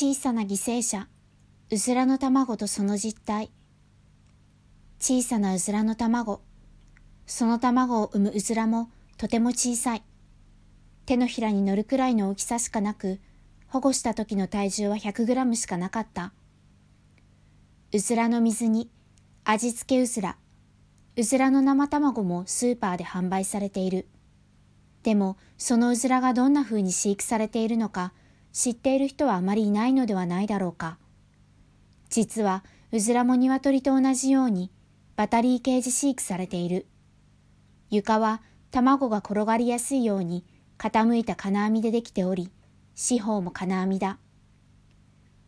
小さな犠牲者、うずらの卵とその実態。小さなうずらの卵。その卵を産むうずらもとても小さい。手のひらに乗るくらいの大きさしかなく、保護した時の体重は100グラムしかなかった。うずらの水煮、味付けうずら。うずらの生卵もスーパーで販売されている。でも、そのうずらがどんな風に飼育されているのか、知っている人はあまりいないのではないだろうか。実は、うずらも鶏と同じように、バタリーケージ飼育されている。床は卵が転がりやすいように傾いた金網でできており、四方も金網だ。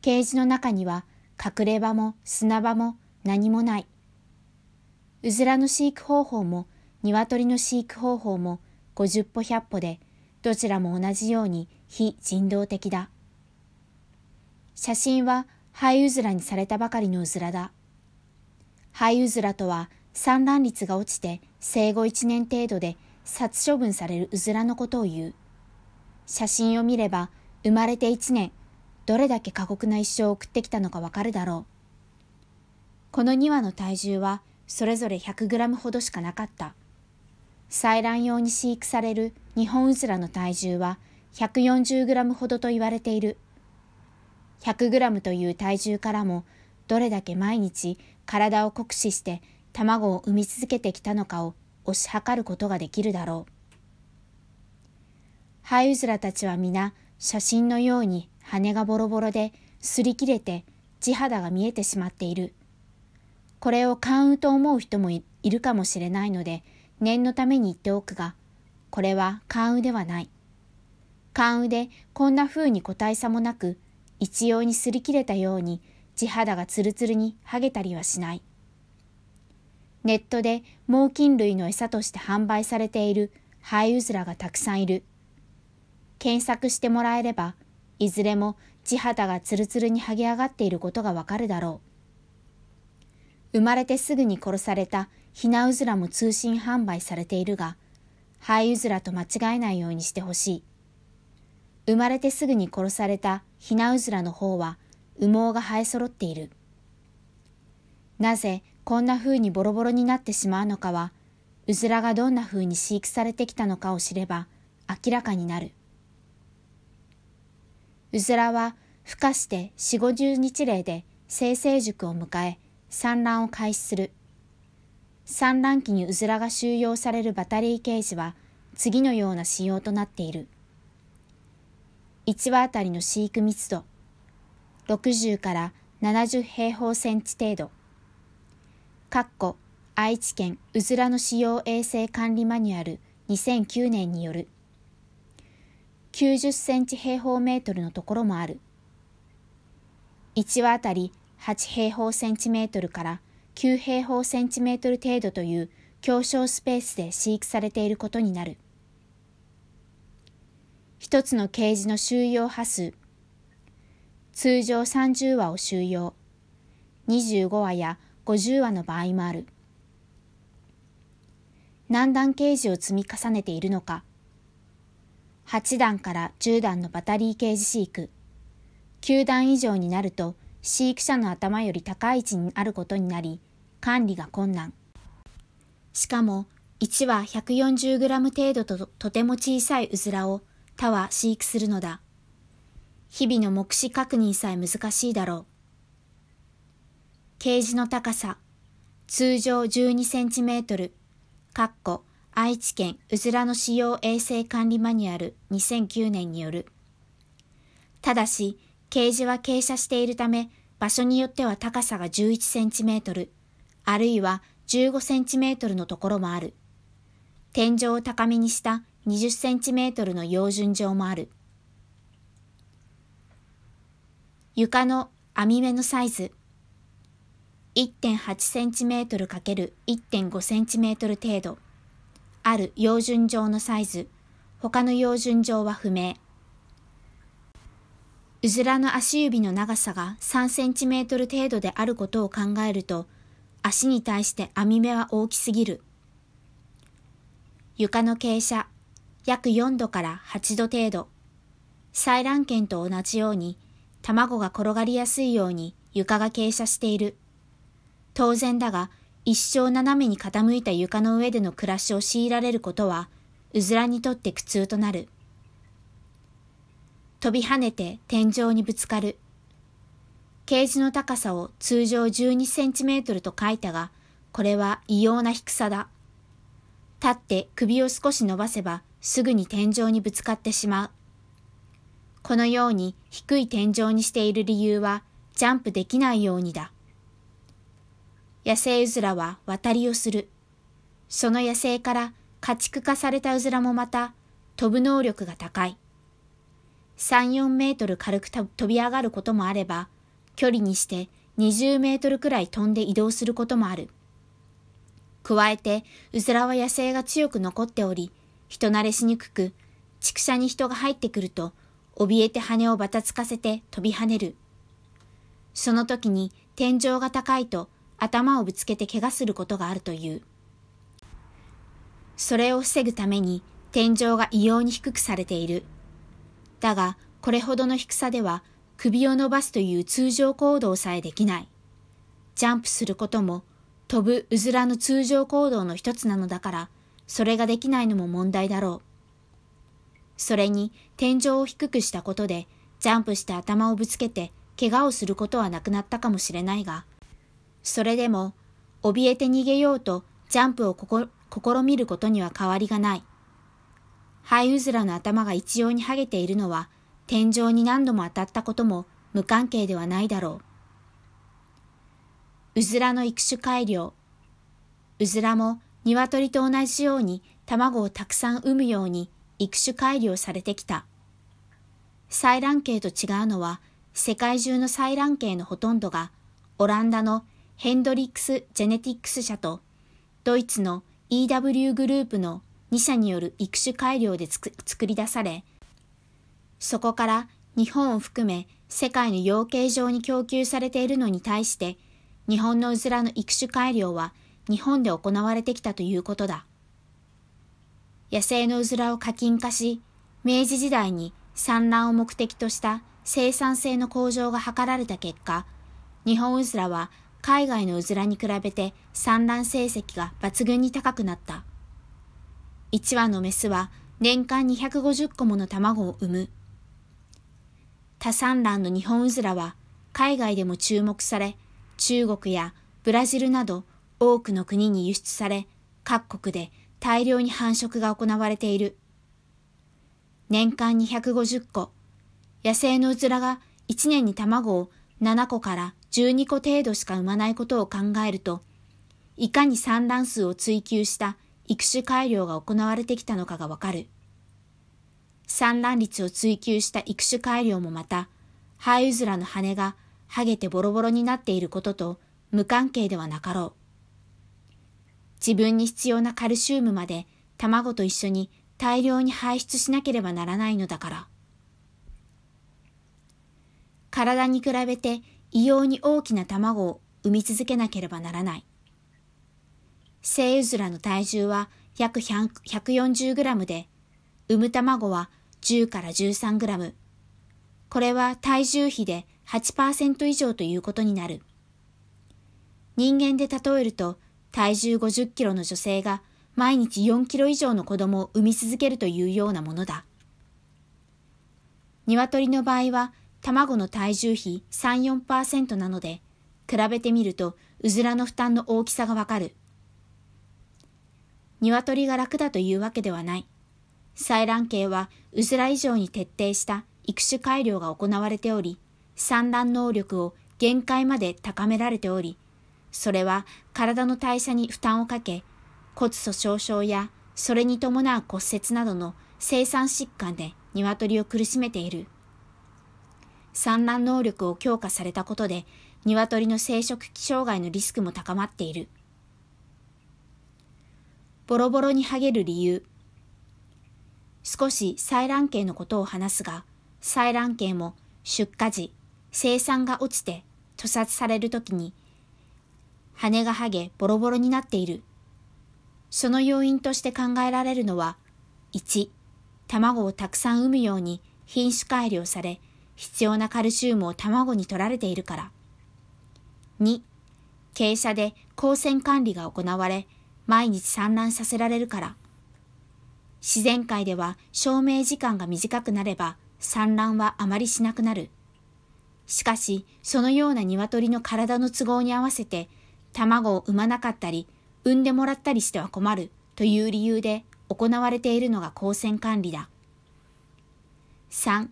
ケージの中には隠れ場も砂場も何もない。うずらの飼育方法も鶏の飼育方法も50歩100歩でどちらも同じように非人道的だ。写真はハイウズラにされたばかりのうずらだ。ハイウズラとは産卵率が落ちて生後1年程度で殺処分されるうずらのことを言う。写真を見れば生まれて1年、どれだけ過酷な一生を送ってきたのかわかるだろう。この2羽の体重はそれぞれ100グラムほどしかなかった。採卵用に飼育される日本うずらの体重は 140g ほどと言われている。100g という体重からもどれだけ毎日体を酷使して卵を産み続けてきたのかを推し量ることができるだろう。ハイウズラたちは皆写真のように羽がボロボロで擦り切れて地肌が見えてしまっている。これを関羽と思う人もいるかもしれないので念のために言っておくが、これは関羽ではない。関羽でこんな風に個体差もなく、一様に擦り切れたように地肌がツルツルに剥げたりはしない。ネットで猛禽類の餌として販売されているハイウズラがたくさんいる。検索してもらえれば、いずれも地肌がツルツルに剥げ上がっていることがわかるだろう。生まれてすぐに殺されたヒナウズラも通信販売されているが、ハイウズラと間違えないようにしてほしい。生まれてすぐに殺されたヒナウズラの方は羽毛が生え揃っている。なぜこんな風にボロボロになってしまうのかは、うずらがどんな風に飼育されてきたのかを知れば明らかになる。うずらは孵化して四五十日例で生成熟を迎え産卵を開始する。産卵期にうずらが収容されるバタリーケージは次のような仕様となっている。1羽あたりの飼育密度60から70平方センチ程度。かっこ愛知県うずらの使用衛生管理マニュアル2009年による90センチ平方メートルのところもある。1羽あたり8平方センチメートルから9平方センチメートル程度という狭小スペースで飼育されていることになる。一つのケージの収容波数。通常30羽を収容。25羽や50羽の場合もある。何段ケージを積み重ねているのか。8段から10段のバタリーケージ飼育。9段以上になると飼育者の頭より高い位置にあることになり、管理が困難。しかも、1羽 140g 程度ととても小さいうずらを他は飼育するのだ。日々の目視確認さえ難しいだろう。ケージの高さ、通常12センチメートル、かっこ愛知県うずらの使用衛生管理マニュアル2009年による。ただし、ケージは傾斜しているため、場所によっては高さが11センチメートル、あるいは15センチメートルのところもある。天井を高めにした20センチメートルの標準上もある。床の網目のサイズ。1.8センチメートル ×1.5 センチメートル程度。ある標準上のサイズ。他の標準上は不明。うずらの足指の長さが3センチメートル程度であることを考えると、足に対して網目は大きすぎる。床の傾斜、約4度から8度程度。採卵圏と同じように、卵が転がりやすいように床が傾斜している。当然だが、一生斜めに傾いた床の上での暮らしを強いられることは、うずらにとって苦痛となる。飛び跳ねて天井にぶつかる。ケージの高さを通常12センチメートルと書いたが、これは異様な低さだ。立って首を少し伸ばせばすぐに天井にぶつかってしまう。このように低い天井にしている理由はジャンプできないようにだ。野生うずらは渡りをする。その野生から家畜化されたうずらもまた飛ぶ能力が高い。3、4メートル軽く飛び上がることもあれば、距離にして20メートルくらい飛んで移動することもある。加えて、うずらは野生が強く残っており、人慣れしにくく、畜舎に人が入ってくると、怯えて羽をばたつかせて飛び跳ねる。その時に天井が高いと頭をぶつけて怪我することがあるという。それを防ぐために天井が異様に低くされている。だが、これほどの低さでは首を伸ばすという通常行動さえできない。ジャンプすることも飛ぶうずらの通常行動の一つなのだから、それができないのも問題だろう。それに天井を低くしたことでジャンプして頭をぶつけて怪我をすることはなくなったかもしれないが、それでも怯えて逃げようとジャンプを試みることには変わりがない。ハイウズラの頭が一様に剥げているのは天井に何度も当たったことも無関係ではないだろう。うずらの育種改良。うずらも鶏と同じように卵をたくさん産むように育種改良されてきた。採卵系と違うのは世界中の採卵系のほとんどがオランダのヘンドリックス・ジェネティックス社とドイツの EW グループの2社による育種改良で作り出され、そこから日本を含め世界の養鶏場に供給されているのに対して、日本のうずらの育種改良は日本で行われてきたということだ。野生のうずらを課金化し、明治時代に産卵を目的とした生産性の向上が図られた結果、日本うずらは海外のうずらに比べて産卵成績が抜群に高くなった。1羽のメスは年間250個もの卵を産む。多産卵の日本うずらは海外でも注目され、中国やブラジルなど多くの国に輸出され、各国で大量に繁殖が行われている。年間250個、野生のうずらが1年に卵を7個から12個程度しか産まないことを考えると、いかに産卵数を追求した育種改良が行われてきたのかがわかる。産卵率を追求した育種改良もまた、ハイウズラの羽が剥げてボロボロになっていることと無関係ではなかろう。自分に必要なカルシウムまで卵と一緒に大量に排出しなければならないのだから。体に比べて異様に大きな卵を産み続けなければならない。生うずらの体重は約140グラムで、産む卵は10から13グラム。これは体重比で8%以上ということになる。人間で例えると、体重50キロの女性が毎日4キロ以上の子供を産み続けるというようなものだ。鶏の場合は卵の体重比3、4%なので、比べてみるとうずらの負担の大きさがわかる。鶏が楽だというわけではない。採卵系はうずら以上に徹底した育種改良が行われており、産卵能力を限界まで高められており、それは体の代謝に負担をかけ、骨粗鬆症やそれに伴う骨折などの生産疾患で鶏を苦しめている。産卵能力を強化されたことで、鶏の生殖器障害のリスクも高まっている。ボロボロに剥げる理由。少し採卵系のことを話すが、採卵系も出荷時、生産が落ちて屠殺されるときに、羽が剥げボロボロになっている。その要因として考えられるのは、1、卵をたくさん産むように品種改良され、必要なカルシウムを卵に取られているから。2、傾斜で光線管理が行われ、毎日産卵させられるから。自然界では照明時間が短くなれば産卵はあまりしなくなる。しかし、そのような鶏の体の都合に合わせて、卵を産まなかったり、産んでもらったりしては困るという理由で行われているのが光線管理だ。3.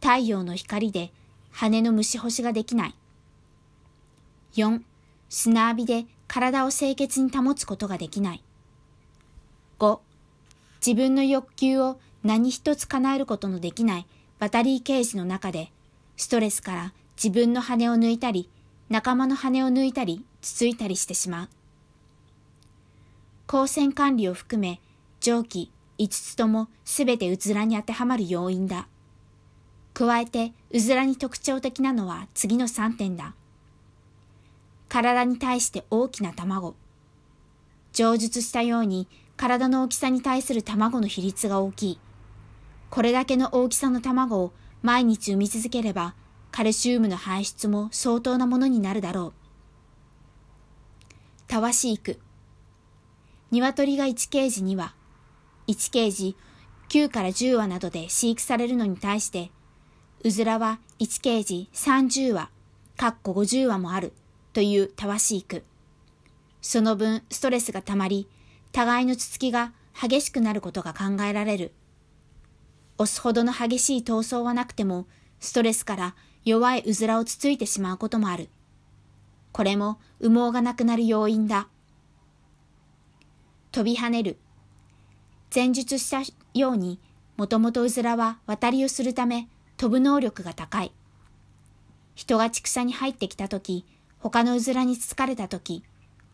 太陽の光で羽の虫干しができない。4. 砂浴びで体を清潔に保つことができない。5. 自分の欲求を何一つ叶えることのできないバタリーケージの中で、ストレスから自分の羽を抜いたり、仲間の羽を抜いたり、つついたりしてしまう。光線管理を含め、上記5つともすべてうずらに当てはまる要因だ。加えて、うずらに特徴的なのは次の3点だ。体に対して大きな卵。上述したように、体の大きさに対する卵の比率が大きい。これだけの大きさの卵を毎日産み続ければ、カルシウムの排出も相当なものになるだろう。たわし育。鶏が1ケージには、1ケージ9から10羽などで飼育されるのに対して、うずらは1ケージ30羽、かっこ50羽もあるというたわし育。その分ストレスがたまり、互いのつつきが激しくなることが考えられる。押すほどの激しい闘争はなくても、ストレスから弱いうずらをつついてしまうこともある。これも羽毛がなくなる要因だ。飛び跳ねる。前述したように、もともとうずらは渡りをするため飛ぶ能力が高い。人が畜舎に入ってきたとき、他のうずらにつつかれたとき、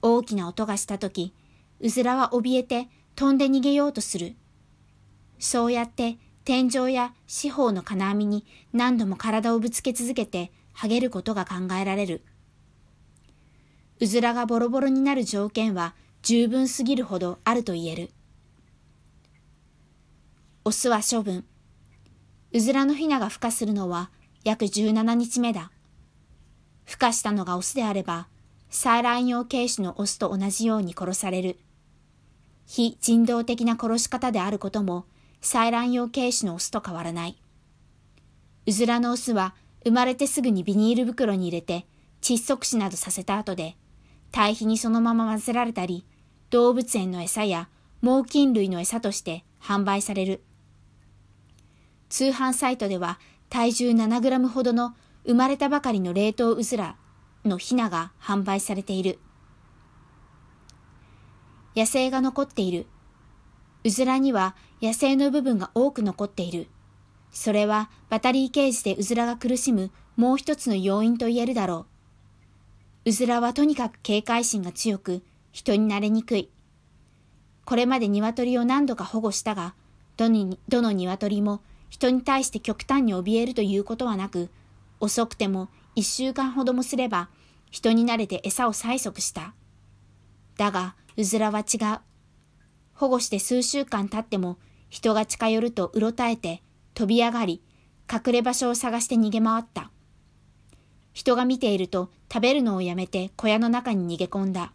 大きな音がしたとき、うずらは怯えて飛んで逃げようとする。そうやって天井や四方の金網に何度も体をぶつけ続けて剥げることが考えられる。うずらがボロボロになる条件は十分すぎるほどあると言える。オスは処分。うずらのヒナが孵化するのは約17日目だ。孵化したのがオスであれば、採卵用軽種のオスと同じように殺される。非人道的な殺し方であることも、採卵用軽種のオスと変わらない。うずらのオスは生まれてすぐにビニール袋に入れて窒息死などさせた後で、堆肥にそのまま混ぜられたり、動物園の餌や猛禽類の餌として販売される。通販サイトでは体重7グラムほどの生まれたばかりの冷凍うずらのヒナが販売されている。野生が残っている。うずらには野生の部分が多く残っている。それはバタリーケージでうずらが苦しむもう一つの要因と言えるだろう。うずらはとにかく警戒心が強く、人になれにくい。これまで鶏を何度か保護したが、どのどの鶏も人に対して極端に怯えるということはなく、遅くても一週間ほどもすれば、人に慣れて餌を催促した。だが、うずらは違う。保護して数週間経っても、人が近寄るとうろたえて、飛び上がり、隠れ場所を探して逃げ回った。人が見ていると食べるのをやめて小屋の中に逃げ込んだ。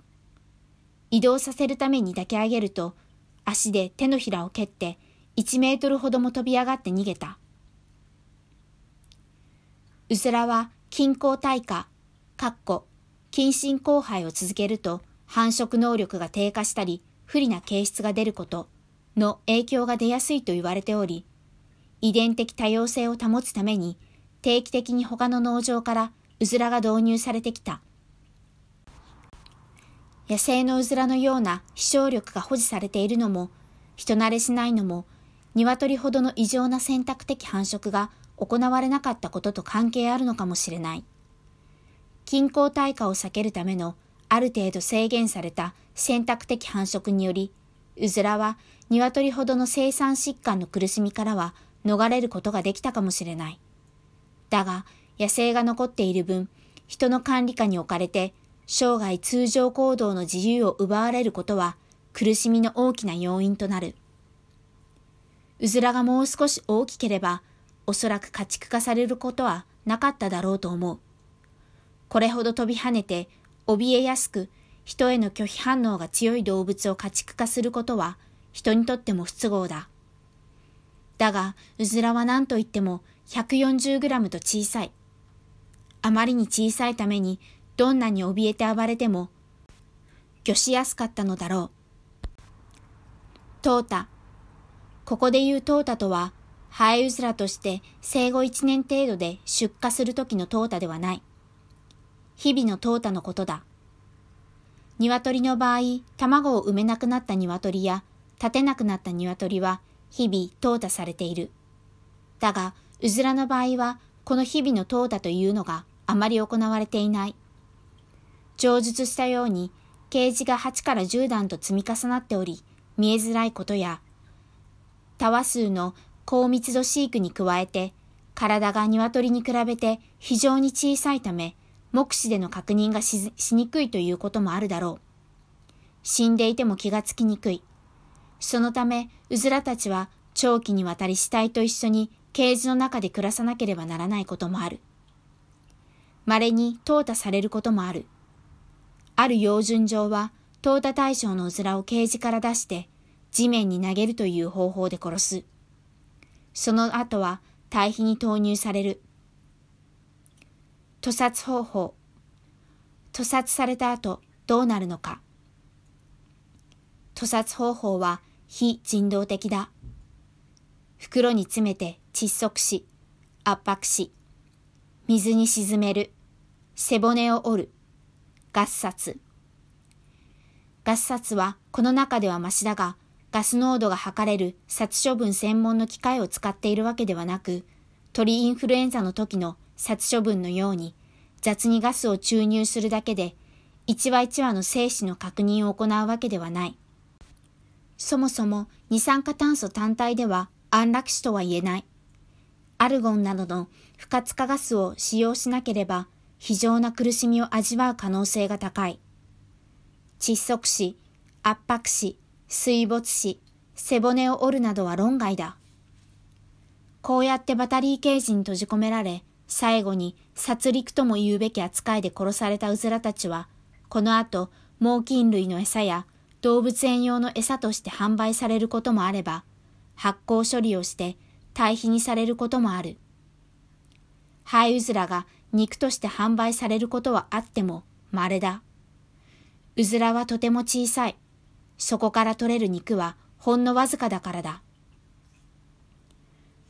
移動させるために抱き上げると、足で手のひらを蹴って1メートルほども飛び上がって逃げた。うずらは均衡体化、かっこ、近親交配を続けると繁殖能力が低下したり、不利な形質が出ることの影響が出やすいと言われており、遺伝的多様性を保つために定期的に他の農場からうずらが導入されてきた。野生のうずらのような飛翔力が保持されているのも、人慣れしないのも鶏ほどの異常な選択的繁殖が行われなかったことと関係あるのかもしれない。均衡体化を避けるためのある程度制限された選択的繁殖により、うずらは鶏ほどの生産疾患の苦しみからは逃れることができたかもしれない。だが、野生が残っている分、人の管理下に置かれて、生涯通常行動の自由を奪われることは苦しみの大きな要因となる。うずらがもう少し大きければ、おそらく家畜化されることはなかっただろうと思う。これほど飛び跳ねて、怯えやすく、人への拒否反応が強い動物を家畜化することは、人にとっても不都合だ。だが、うずらは何と言っても140グラムと小さい。あまりに小さいために、どんなに怯えて暴れても、魚しやすかったのだろう。トータ。ここで言うトータとは、ハエウズラとして生後1年程度で出荷する時のトータではない。日々のトータのことだ。鶏の場合、卵を産めなくなった鶏や立てなくなった鶏は日々淘汰されている。だが、うずらの場合は、この日々の淘汰というのがあまり行われていない。上述したように、ケージが8から10段と積み重なっており、見えづらいことや、タワ数の高密度飼育に加えて、体が鶏に比べて非常に小さいため、目視での確認がしにくいということもあるだろう。死んでいても気がつきにくい。そのため、うずらたちは長期にわたり死体と一緒にケージの中で暮らさなければならないこともある。稀に淘汰されることもある。ある標準上は、淘汰対象のうずらをケージから出して地面に投げるという方法で殺す。その後は堆肥に投入される。屠殺方法。屠殺された後どうなるのか。屠殺方法は非人道的だ。袋に詰めて窒息し、圧迫し、水に沈める、背骨を折る、ガス殺。ガス殺はこの中ではマシだが、ガス濃度が測れる殺処分専門の機械を使っているわけではなく、鳥インフルエンザの時の殺処分のように雑にガスを注入するだけで一話一話の生死の確認を行うわけではない。そもそも二酸化炭素単体では安楽死とは言えない。アルゴンなどの不活化ガスを使用しなければ非常な苦しみを味わう可能性が高い。窒息死、圧迫死、水没死、背骨を折るなどは論外だ。こうやってバタリーケージに閉じ込められ、最後に殺戮とも言うべき扱いで殺されたうずらたちは、この後、猛禽類の餌や動物園用の餌として販売されることもあれば、発酵処理をして堆肥にされることもある。ハイウズラが肉として販売されることはあっても稀だ。うずらはとても小さい。そこから取れる肉はほんのわずかだからだ。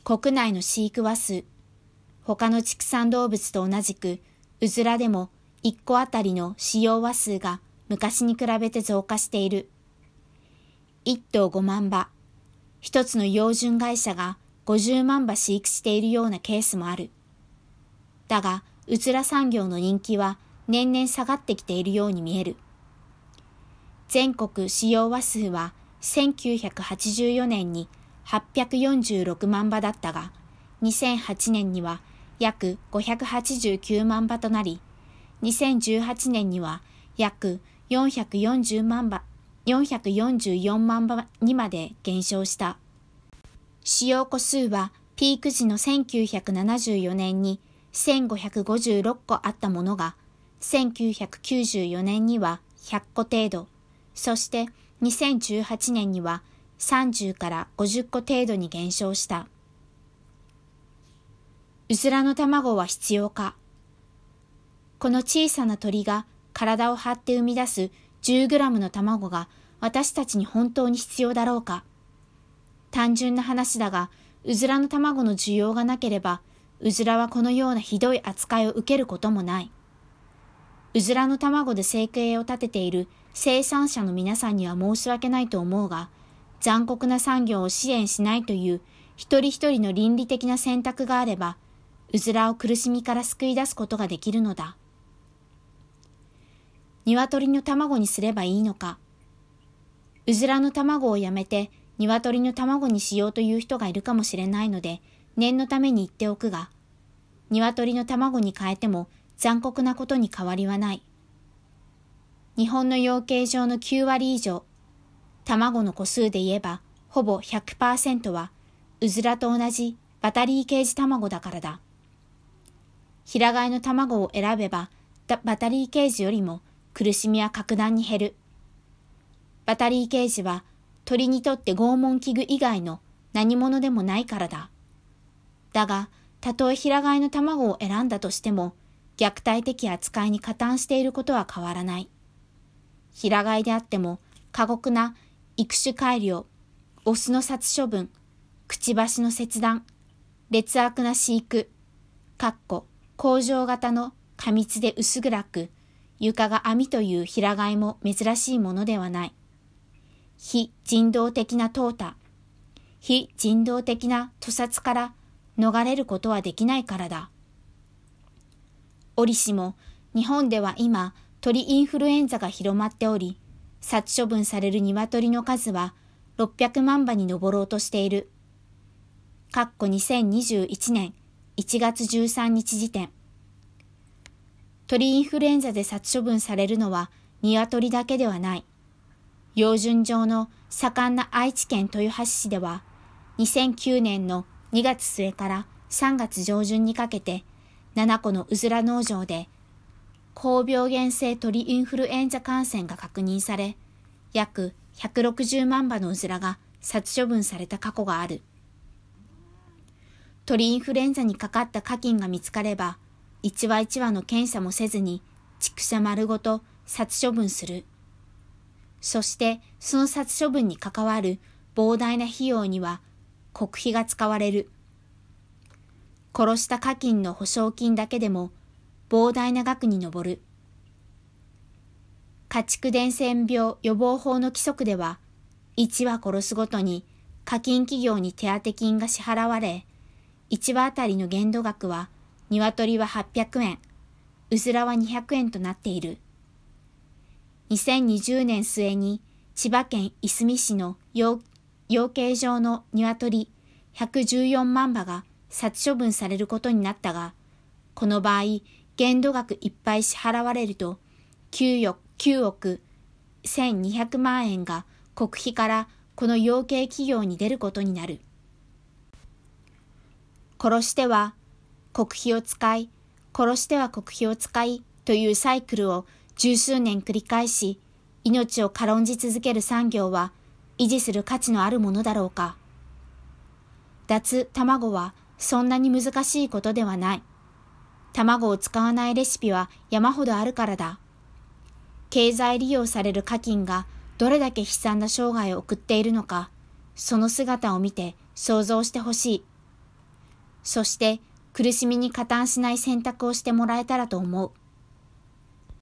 国内の飼育羽数、他の畜産動物と同じく、うずらでも1個あたりの使用羽数が昔に比べて増加している。1頭5万羽。一つの標準会社が50万羽飼育しているようなケースもある。だが、うつら産業の人気は年々下がってきているように見える。全国使用羽数は1984年に846万羽だったが、2008年には約589万羽となり、2018年には約440万羽、444万羽にまで減少した。使用個数はピーク時の1974年に1556個あったものが、1994年には100個程度、そして2018年には30から50個程度に減少した。うずらの卵は必要か。この小さな鳥が体を張って生み出す10グラムの卵が私たちに本当に必要だろうか。単純な話だが、うずらの卵の需要がなければ、うずらはこのようなひどい扱いを受けることもない。うずらの卵で生計を立てている生産者の皆さんには申し訳ないと思うが、残酷な産業を支援しないという一人一人の倫理的な選択があれば、うずらを苦しみから救い出すことができるのだ。鶏の卵にすればいいのか。うずらの卵をやめて鶏の卵にしようという人がいるかもしれないので、念のために言っておくが、鶏の卵に変えても残酷なことに変わりはない。日本の養鶏場の9割以上、卵の個数で言えばほぼ100%は、うずらと同じバタリーケージ卵だからだ。平飼いの卵を選べば、バタリーケージよりも苦しみは格段に減る。バタリーケージは鳥にとって拷問器具以外の何者でもないからだ。だが、たとえ平飼いの卵を選んだとしても、虐待的扱いに加担していることは変わらない。平飼いであっても、過酷な育種改良、オスの殺処分、くちばしの切断、劣悪な飼育、かっこ、工場型の過密で薄暗く、床が網という平飼いも珍しいものではない。非人道的な淘汰、非人道的な屠殺から逃れることはできないからだ。折しも日本では今鳥インフルエンザが広まっており、殺処分される鶏の数は600万羽に上ろうとしている。かっこ2021年1月13日時点。鳥インフルエンザで殺処分されるのは鶏だけではない。標準上の盛んな愛知県豊橋市では、2009年の2月末から3月上旬にかけて、7個のうずら農場で、高病原性鳥インフルエンザ感染が確認され、約160万羽のうずらが殺処分された過去がある。鳥インフルエンザにかかった家菌が見つかれば、一話一話の検査もせずに、畜舎丸ごと殺処分する。そしてその殺処分に関わる膨大な費用には国費が使われる。殺した家菌の保証金だけでも膨大な額に上る。家畜伝染病予防法の規則では、1羽殺すごとに課金企業に手当金が支払われ、1羽あたりの限度額は、鶏は800円、うずらは200円となっている。2020年末に千葉県いすみ市の養養鶏場の鶏114万羽が殺処分されることになったが、この場合、限度額いっぱい支払われると、9億 ,9 億1200万円が国費からこの養鶏企業に出ることになる。殺しては国費を使い、殺しては国費を使いというサイクルを十数年繰り返し、命を軽んじ続ける産業は維持する価値のあるものだろうか。脱卵はそんなに難しいことではない。卵を使わないレシピは山ほどあるからだ。経済利用される課金がどれだけ悲惨な生涯を送っているのか、その姿を見て想像してほしい。そして苦しみに加担しない選択をしてもらえたらと思う。